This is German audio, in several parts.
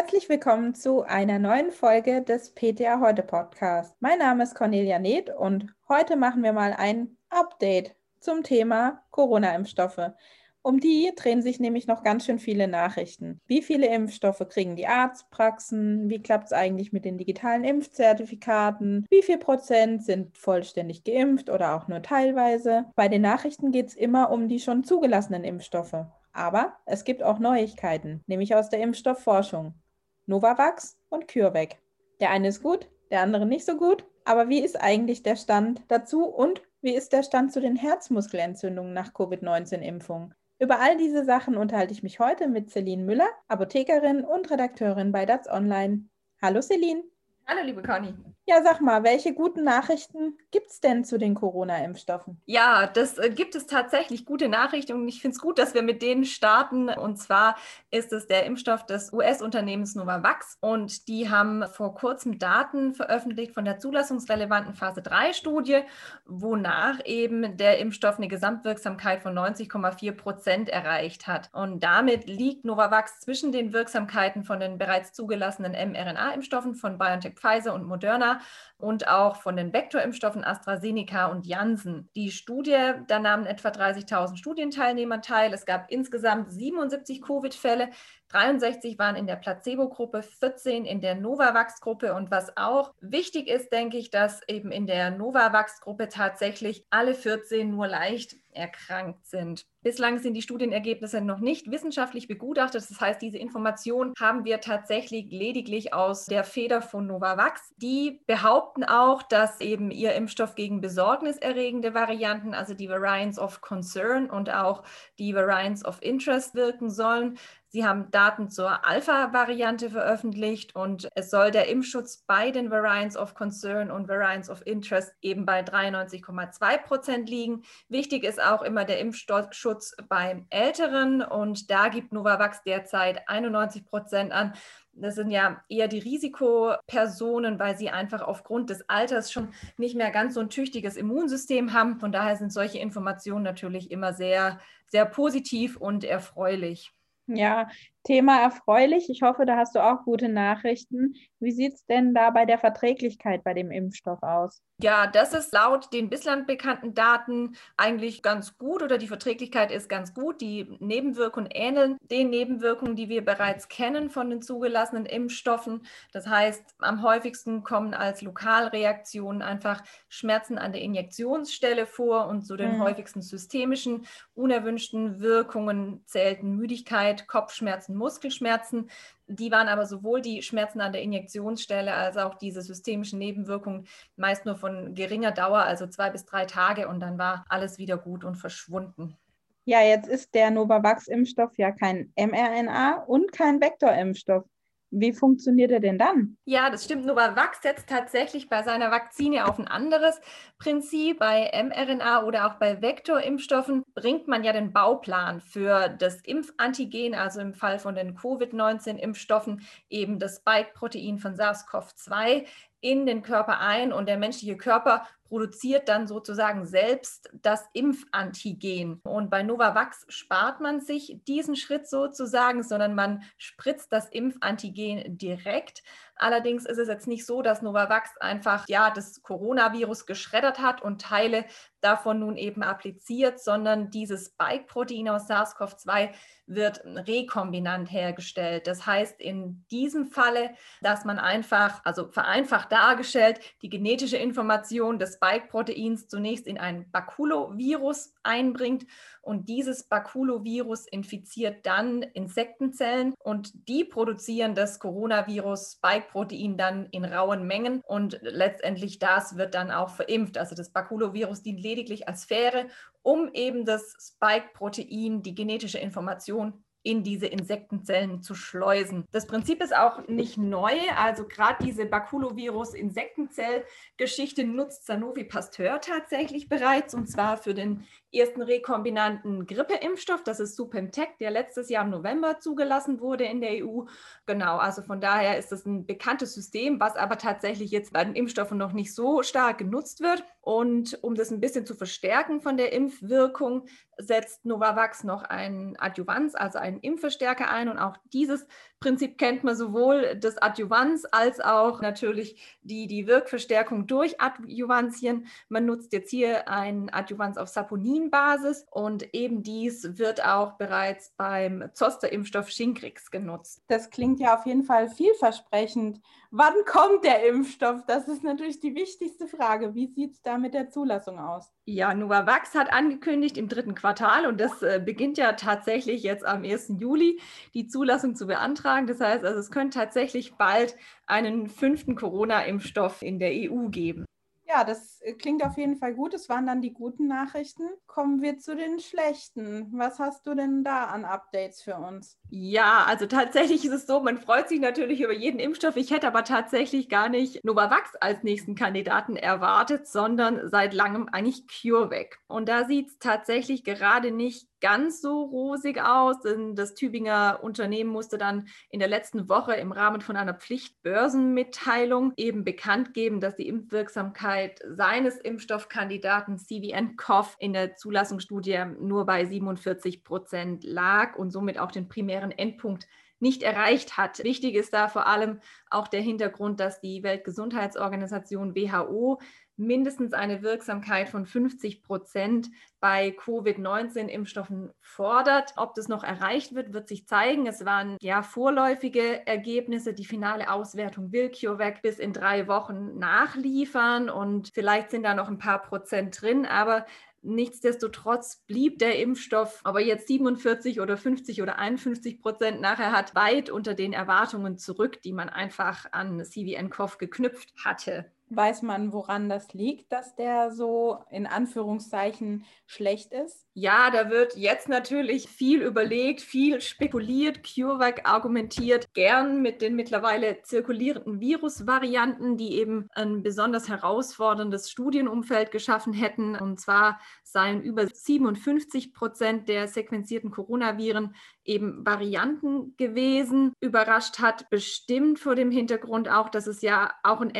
Herzlich willkommen zu einer neuen Folge des PTA Heute Podcast. Mein Name ist Cornelia Neth und heute machen wir mal ein Update zum Thema Corona-Impfstoffe. Um die drehen sich nämlich noch ganz schön viele Nachrichten. Wie viele Impfstoffe kriegen die Arztpraxen? Wie klappt es eigentlich mit den digitalen Impfzertifikaten? Wie viel Prozent sind vollständig geimpft oder auch nur teilweise? Bei den Nachrichten geht es immer um die schon zugelassenen Impfstoffe. Aber es gibt auch Neuigkeiten, nämlich aus der Impfstoffforschung. Novavax und CureVac. Der eine ist gut, der andere nicht so gut. Aber wie ist eigentlich der Stand dazu und wie ist der Stand zu den Herzmuskelentzündungen nach Covid-19-Impfung? Über all diese Sachen unterhalte ich mich heute mit Celine Müller, Apothekerin und Redakteurin bei DATS Online. Hallo Celine. Hallo, liebe Conny. Ja, sag mal, welche guten Nachrichten gibt es denn zu den Corona-Impfstoffen? Ja, das äh, gibt es tatsächlich gute Nachrichten und ich finde es gut, dass wir mit denen starten. Und zwar ist es der Impfstoff des US-Unternehmens Novavax und die haben vor kurzem Daten veröffentlicht von der zulassungsrelevanten Phase 3-Studie, wonach eben der Impfstoff eine Gesamtwirksamkeit von 90,4 Prozent erreicht hat. Und damit liegt Novavax zwischen den Wirksamkeiten von den bereits zugelassenen mRNA-Impfstoffen von BioNTech Pfizer und Moderna und auch von den Vektorimpfstoffen AstraZeneca und Janssen. Die Studie, da nahmen etwa 30.000 Studienteilnehmer teil. Es gab insgesamt 77 Covid-Fälle. 63 waren in der Placebo-Gruppe, 14 in der Novavax-Gruppe. Und was auch wichtig ist, denke ich, dass eben in der Novavax-Gruppe tatsächlich alle 14 nur leicht erkrankt sind. Bislang sind die Studienergebnisse noch nicht wissenschaftlich begutachtet. Das heißt, diese Information haben wir tatsächlich lediglich aus der Feder von Novavax. Die behaupten auch, dass eben ihr Impfstoff gegen besorgniserregende Varianten, also die Variants of Concern und auch die Variants of Interest wirken sollen. Sie haben Daten zur Alpha-Variante veröffentlicht und es soll der Impfschutz bei den Variants of Concern und Variants of Interest eben bei 93,2 Prozent liegen. Wichtig ist auch immer der Impfschutz beim Älteren und da gibt Novavax derzeit 91 Prozent an. Das sind ja eher die Risikopersonen, weil sie einfach aufgrund des Alters schon nicht mehr ganz so ein tüchtiges Immunsystem haben. Von daher sind solche Informationen natürlich immer sehr, sehr positiv und erfreulich. Ja, Thema erfreulich. Ich hoffe, da hast du auch gute Nachrichten. Wie sieht es denn da bei der Verträglichkeit bei dem Impfstoff aus? Ja, das ist laut den bislang bekannten Daten eigentlich ganz gut oder die Verträglichkeit ist ganz gut. Die Nebenwirkungen ähneln den Nebenwirkungen, die wir bereits kennen von den zugelassenen Impfstoffen. Das heißt, am häufigsten kommen als Lokalreaktionen einfach Schmerzen an der Injektionsstelle vor und zu den mhm. häufigsten systemischen unerwünschten Wirkungen zählten Müdigkeit, Kopfschmerzen, Schmerzen, Muskelschmerzen. Die waren aber sowohl die Schmerzen an der Injektionsstelle als auch diese systemischen Nebenwirkungen meist nur von geringer Dauer, also zwei bis drei Tage und dann war alles wieder gut und verschwunden. Ja, jetzt ist der Novavax-Impfstoff ja kein mRNA und kein Vektorimpfstoff. Wie funktioniert er denn dann? Ja, das stimmt. Novavax setzt tatsächlich bei seiner Vakzine auf ein anderes Prinzip. Bei mRNA oder auch bei Vektorimpfstoffen bringt man ja den Bauplan für das Impfantigen, also im Fall von den Covid-19-Impfstoffen eben das Spike-Protein von SARS-CoV-2 in den Körper ein und der menschliche Körper produziert dann sozusagen selbst das Impfantigen. Und bei Novavax spart man sich diesen Schritt sozusagen, sondern man spritzt das Impfantigen direkt. Allerdings ist es jetzt nicht so, dass Novavax einfach ja das Coronavirus geschreddert hat und Teile davon nun eben appliziert, sondern dieses Spike-Protein aus SARS-CoV-2 wird rekombinant hergestellt. Das heißt in diesem Falle, dass man einfach, also vereinfacht dargestellt, die genetische Information des Spike-Proteins zunächst in ein Bakulovirus einbringt und dieses Bakulovirus infiziert dann Insektenzellen und die produzieren das Coronavirus Spike-Protein dann in rauen Mengen und letztendlich das wird dann auch verimpft. Also das Bakulovirus dient lediglich als Sphäre, um eben das Spike-Protein, die genetische Information in diese Insektenzellen zu schleusen. Das Prinzip ist auch nicht neu, also gerade diese Bakulovirus-Insektenzell-Geschichte nutzt Sanofi Pasteur tatsächlich bereits und zwar für den ersten rekombinanten Grippeimpfstoff. Das ist Supemtec, der letztes Jahr im November zugelassen wurde in der EU. Genau, also von daher ist das ein bekanntes System, was aber tatsächlich jetzt bei den Impfstoffen noch nicht so stark genutzt wird. Und um das ein bisschen zu verstärken von der Impfwirkung, setzt Novavax noch einen Adjuvanz, also einen Impfverstärker ein. Und auch dieses Prinzip kennt man sowohl des Adjuvanz als auch natürlich die, die Wirkverstärkung durch Adjuvantien. Man nutzt jetzt hier ein Adjuvanz auf Saponin-Basis und eben dies wird auch bereits beim Zoster-Impfstoff Shingrix genutzt. Das klingt ja auf jeden Fall vielversprechend. Wann kommt der Impfstoff? Das ist natürlich die wichtigste Frage. Wie sieht es da mit der Zulassung aus? Ja, Novavax hat angekündigt im dritten Quartal und das äh, beginnt ja tatsächlich jetzt am 1. Juli, die Zulassung zu beantragen. Das heißt, also es könnte tatsächlich bald einen fünften Corona-Impfstoff in der EU geben. Ja, das äh, klingt auf jeden Fall gut. Es waren dann die guten Nachrichten. Kommen wir zu den schlechten. Was hast du denn da an Updates für uns? Ja, also tatsächlich ist es so, man freut sich natürlich über jeden Impfstoff. Ich hätte aber tatsächlich gar nicht Novavax als nächsten Kandidaten erwartet, sondern seit langem eigentlich CureVac. Und da sieht es tatsächlich gerade nicht ganz so rosig aus, denn das Tübinger Unternehmen musste dann in der letzten Woche im Rahmen von einer Pflichtbörsenmitteilung eben bekannt geben, dass die Impfwirksamkeit seines Impfstoffkandidaten CVN-CoV in der Zulassungsstudie nur bei 47 Prozent lag und somit auch den primären Endpunkt nicht erreicht hat. Wichtig ist da vor allem auch der Hintergrund, dass die Weltgesundheitsorganisation WHO mindestens eine Wirksamkeit von 50 Prozent bei Covid-19-Impfstoffen fordert. Ob das noch erreicht wird, wird sich zeigen. Es waren ja vorläufige Ergebnisse. Die finale Auswertung will CureVac bis in drei Wochen nachliefern und vielleicht sind da noch ein paar Prozent drin, aber Nichtsdestotrotz blieb der Impfstoff, aber jetzt 47 oder 50 oder 51 Prozent nachher hat, weit unter den Erwartungen zurück, die man einfach an CVN-CoV geknüpft hatte. Weiß man, woran das liegt, dass der so in Anführungszeichen schlecht ist? Ja, da wird jetzt natürlich viel überlegt, viel spekuliert. CureVac argumentiert gern mit den mittlerweile zirkulierenden Virusvarianten, die eben ein besonders herausforderndes Studienumfeld geschaffen hätten. Und zwar seien über 57 Prozent der sequenzierten Coronaviren eben Varianten gewesen. Überrascht hat bestimmt vor dem Hintergrund auch, dass es ja auch ein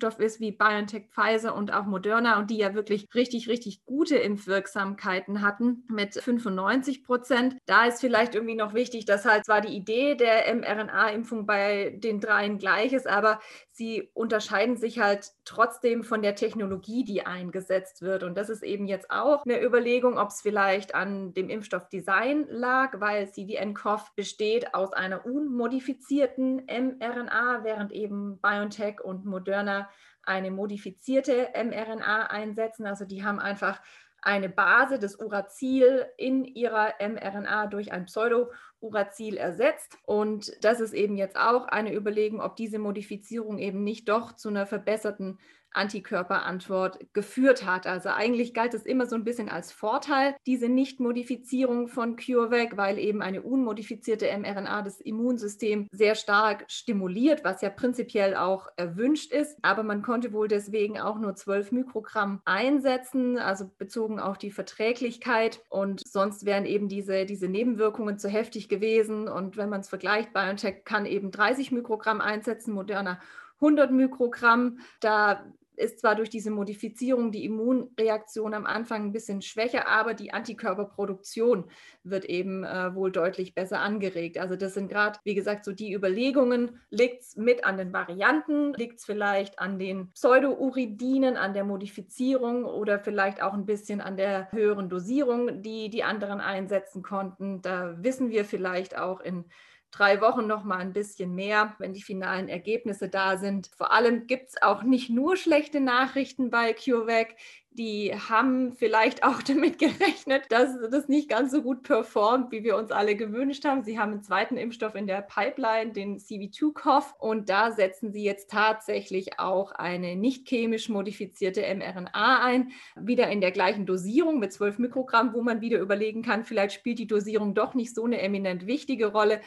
mRNA-Impfstoff ist wie BioNTech, Pfizer und auch Moderna und die ja wirklich richtig, richtig gute Impfwirksamkeiten hatten mit 95 Prozent. Da ist vielleicht irgendwie noch wichtig, dass halt zwar die Idee der mRNA-Impfung bei den dreien gleich ist, aber sie unterscheiden sich halt trotzdem von der Technologie, die eingesetzt wird. Und das ist eben jetzt auch eine Überlegung, ob es vielleicht an dem Impfstoffdesign lag, weil CVN-CoV besteht aus einer unmodifizierten mRNA, während eben BioNTech und Moderna eine modifizierte mRNA einsetzen. Also die haben einfach eine Base des Uracil in ihrer mRNA durch ein Pseudo-Uracil ersetzt. Und das ist eben jetzt auch eine Überlegung, ob diese Modifizierung eben nicht doch zu einer verbesserten Antikörperantwort geführt hat. Also eigentlich galt es immer so ein bisschen als Vorteil, diese Nichtmodifizierung von CureVac, weil eben eine unmodifizierte mRNA das Immunsystem sehr stark stimuliert, was ja prinzipiell auch erwünscht ist. Aber man konnte wohl deswegen auch nur 12 Mikrogramm einsetzen, also bezogen auf die Verträglichkeit. Und sonst wären eben diese, diese Nebenwirkungen zu heftig gewesen. Und wenn man es vergleicht, BioNTech kann eben 30 Mikrogramm einsetzen, Moderna 100 Mikrogramm. Da ist zwar durch diese Modifizierung die Immunreaktion am Anfang ein bisschen schwächer, aber die Antikörperproduktion wird eben äh, wohl deutlich besser angeregt. Also das sind gerade, wie gesagt, so die Überlegungen. Liegt es mit an den Varianten? Liegt es vielleicht an den Pseudouridinen, an der Modifizierung oder vielleicht auch ein bisschen an der höheren Dosierung, die die anderen einsetzen konnten? Da wissen wir vielleicht auch in drei Wochen noch mal ein bisschen mehr, wenn die finalen Ergebnisse da sind. Vor allem gibt es auch nicht nur schlechte Nachrichten bei CureVac. Die haben vielleicht auch damit gerechnet, dass das nicht ganz so gut performt, wie wir uns alle gewünscht haben. Sie haben einen zweiten Impfstoff in der Pipeline, den CV2-CoV, und da setzen sie jetzt tatsächlich auch eine nicht chemisch modifizierte mRNA ein, wieder in der gleichen Dosierung mit 12 Mikrogramm, wo man wieder überlegen kann, vielleicht spielt die Dosierung doch nicht so eine eminent wichtige Rolle.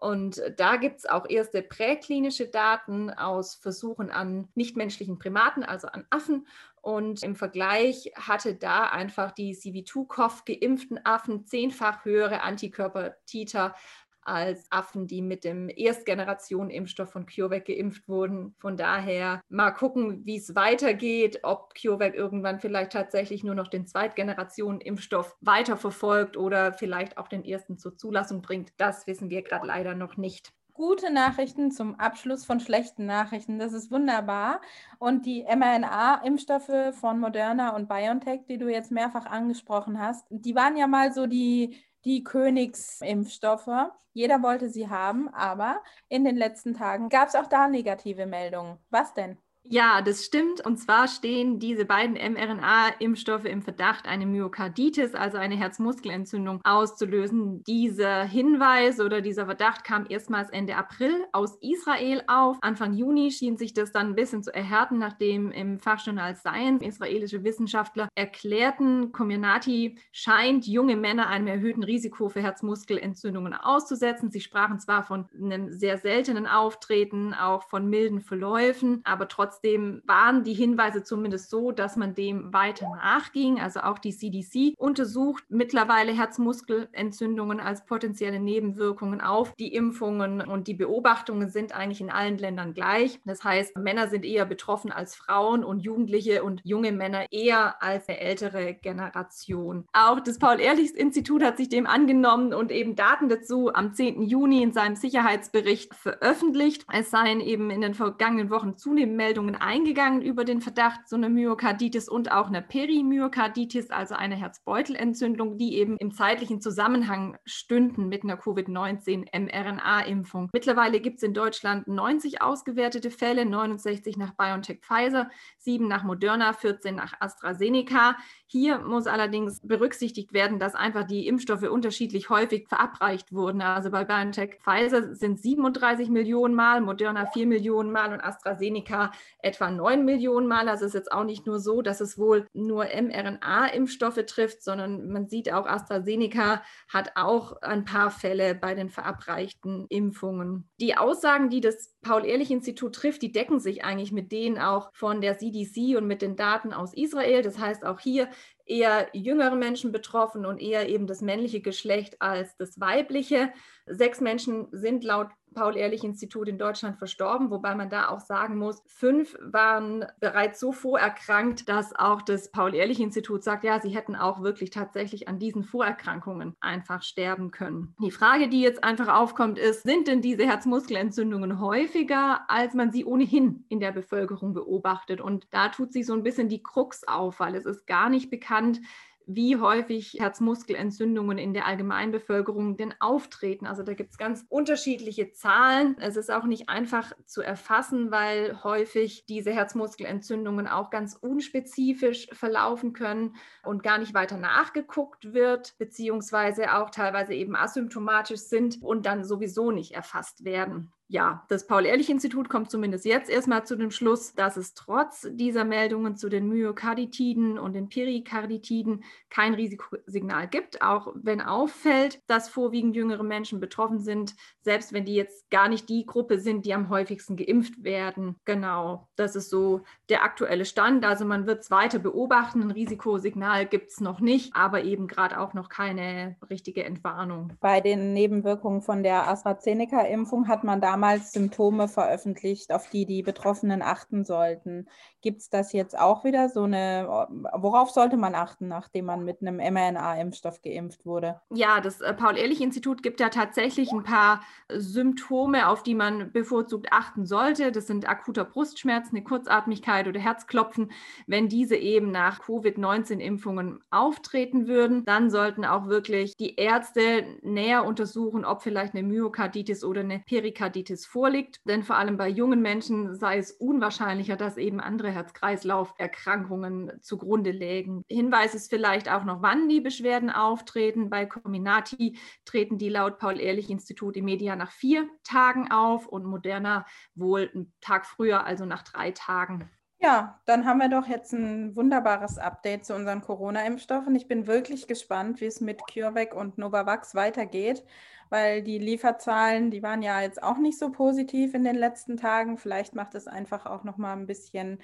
Und da gibt es auch erste präklinische Daten aus Versuchen an nichtmenschlichen Primaten, also an Affen. Und im Vergleich hatte da einfach die CV2-CoV geimpften Affen zehnfach höhere Antikörpertiter als Affen, die mit dem Erstgeneration-Impfstoff von CureVac geimpft wurden. Von daher mal gucken, wie es weitergeht, ob CureVac irgendwann vielleicht tatsächlich nur noch den Zweitgeneration-Impfstoff weiterverfolgt oder vielleicht auch den ersten zur Zulassung bringt. Das wissen wir gerade leider noch nicht gute Nachrichten zum Abschluss von schlechten Nachrichten. Das ist wunderbar. Und die mRNA-Impfstoffe von Moderna und BioNTech, die du jetzt mehrfach angesprochen hast, die waren ja mal so die die Königsimpfstoffe. Jeder wollte sie haben, aber in den letzten Tagen gab es auch da negative Meldungen. Was denn? Ja, das stimmt. Und zwar stehen diese beiden mRNA-Impfstoffe im Verdacht, eine Myokarditis, also eine Herzmuskelentzündung, auszulösen. Dieser Hinweis oder dieser Verdacht kam erstmals Ende April aus Israel auf. Anfang Juni schien sich das dann ein bisschen zu erhärten, nachdem im Fachjournal Science israelische Wissenschaftler erklärten, Comirnaty scheint junge Männer einem erhöhten Risiko für Herzmuskelentzündungen auszusetzen. Sie sprachen zwar von einem sehr seltenen Auftreten, auch von milden Verläufen, aber trotzdem Trotzdem waren die Hinweise zumindest so, dass man dem weiter nachging. Also auch die CDC untersucht mittlerweile Herzmuskelentzündungen als potenzielle Nebenwirkungen auf die Impfungen und die Beobachtungen sind eigentlich in allen Ländern gleich. Das heißt, Männer sind eher betroffen als Frauen und Jugendliche und junge Männer eher als eine ältere Generation. Auch das Paul-Ehrlichs-Institut hat sich dem angenommen und eben Daten dazu am 10. Juni in seinem Sicherheitsbericht veröffentlicht. Es seien eben in den vergangenen Wochen zunehmend Meldungen Meldungen eingegangen über den Verdacht, so eine Myokarditis und auch eine Perimyokarditis, also eine Herzbeutelentzündung, die eben im zeitlichen Zusammenhang stünden mit einer Covid-19-mRNA-Impfung. Mittlerweile gibt es in Deutschland 90 ausgewertete Fälle, 69 nach BioNTech Pfizer, 7 nach Moderna, 14 nach AstraZeneca. Hier muss allerdings berücksichtigt werden, dass einfach die Impfstoffe unterschiedlich häufig verabreicht wurden. Also bei BioNTech Pfizer sind 37 Millionen Mal, Moderna 4 Millionen Mal und AstraZeneca etwa 9 Millionen Mal. Also es ist jetzt auch nicht nur so, dass es wohl nur mRNA-Impfstoffe trifft, sondern man sieht auch, AstraZeneca hat auch ein paar Fälle bei den verabreichten Impfungen. Die Aussagen, die das Paul-Ehrlich-Institut trifft, die decken sich eigentlich mit denen auch von der CDC und mit den Daten aus Israel. Das heißt, auch hier eher jüngere Menschen betroffen und eher eben das männliche Geschlecht als das weibliche. Sechs Menschen sind laut Paul-Ehrlich-Institut in Deutschland verstorben, wobei man da auch sagen muss, fünf waren bereits so vorerkrankt, dass auch das Paul-Ehrlich-Institut sagt, ja, sie hätten auch wirklich tatsächlich an diesen Vorerkrankungen einfach sterben können. Die Frage, die jetzt einfach aufkommt, ist, sind denn diese Herzmuskelentzündungen häufiger, als man sie ohnehin in der Bevölkerung beobachtet? Und da tut sich so ein bisschen die Krux auf, weil es ist gar nicht bekannt, wie häufig Herzmuskelentzündungen in der Allgemeinbevölkerung denn auftreten. Also da gibt es ganz unterschiedliche Zahlen. Es ist auch nicht einfach zu erfassen, weil häufig diese Herzmuskelentzündungen auch ganz unspezifisch verlaufen können und gar nicht weiter nachgeguckt wird, beziehungsweise auch teilweise eben asymptomatisch sind und dann sowieso nicht erfasst werden ja, das Paul-Ehrlich-Institut kommt zumindest jetzt erstmal zu dem Schluss, dass es trotz dieser Meldungen zu den Myokarditiden und den Perikarditiden kein Risikosignal gibt, auch wenn auffällt, dass vorwiegend jüngere Menschen betroffen sind, selbst wenn die jetzt gar nicht die Gruppe sind, die am häufigsten geimpft werden. Genau, das ist so der aktuelle Stand. Also man wird es weiter beobachten. Ein Risikosignal gibt es noch nicht, aber eben gerade auch noch keine richtige Entwarnung. Bei den Nebenwirkungen von der AstraZeneca-Impfung hat man damals damals Symptome veröffentlicht, auf die die Betroffenen achten sollten. Gibt es das jetzt auch wieder so eine, worauf sollte man achten, nachdem man mit einem mRNA-Impfstoff geimpft wurde? Ja, das äh, Paul-Ehrlich-Institut gibt ja tatsächlich ein paar Symptome, auf die man bevorzugt achten sollte. Das sind akuter Brustschmerz, eine Kurzatmigkeit oder Herzklopfen. Wenn diese eben nach Covid-19-Impfungen auftreten würden, dann sollten auch wirklich die Ärzte näher untersuchen, ob vielleicht eine Myokarditis oder eine Perikarditis Diabetes vorliegt. Denn vor allem bei jungen Menschen sei es unwahrscheinlicher, dass eben andere Herz-Kreislauf-Erkrankungen zugrunde lägen. Hinweis ist vielleicht auch noch, wann die Beschwerden auftreten. Bei Cominati treten die laut Paul-Ehrlich-Institut im Media nach vier Tagen auf und Moderna wohl einen Tag früher, also nach drei Tagen. Ja, dann haben wir doch jetzt ein wunderbares Update zu unseren Corona-Impfstoffen. Ich bin wirklich gespannt, wie es mit CureVac und Novavax weitergeht, weil die Lieferzahlen, die waren ja jetzt auch nicht so positiv in den letzten Tagen. Vielleicht macht es einfach auch noch mal ein bisschen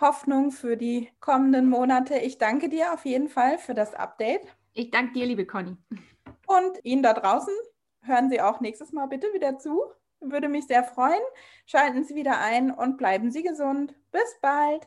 Hoffnung für die kommenden Monate. Ich danke dir auf jeden Fall für das Update. Ich danke dir, liebe Conny. Und Ihnen da draußen hören Sie auch nächstes Mal bitte wieder zu. Würde mich sehr freuen. Schalten Sie wieder ein und bleiben Sie gesund. Bis bald.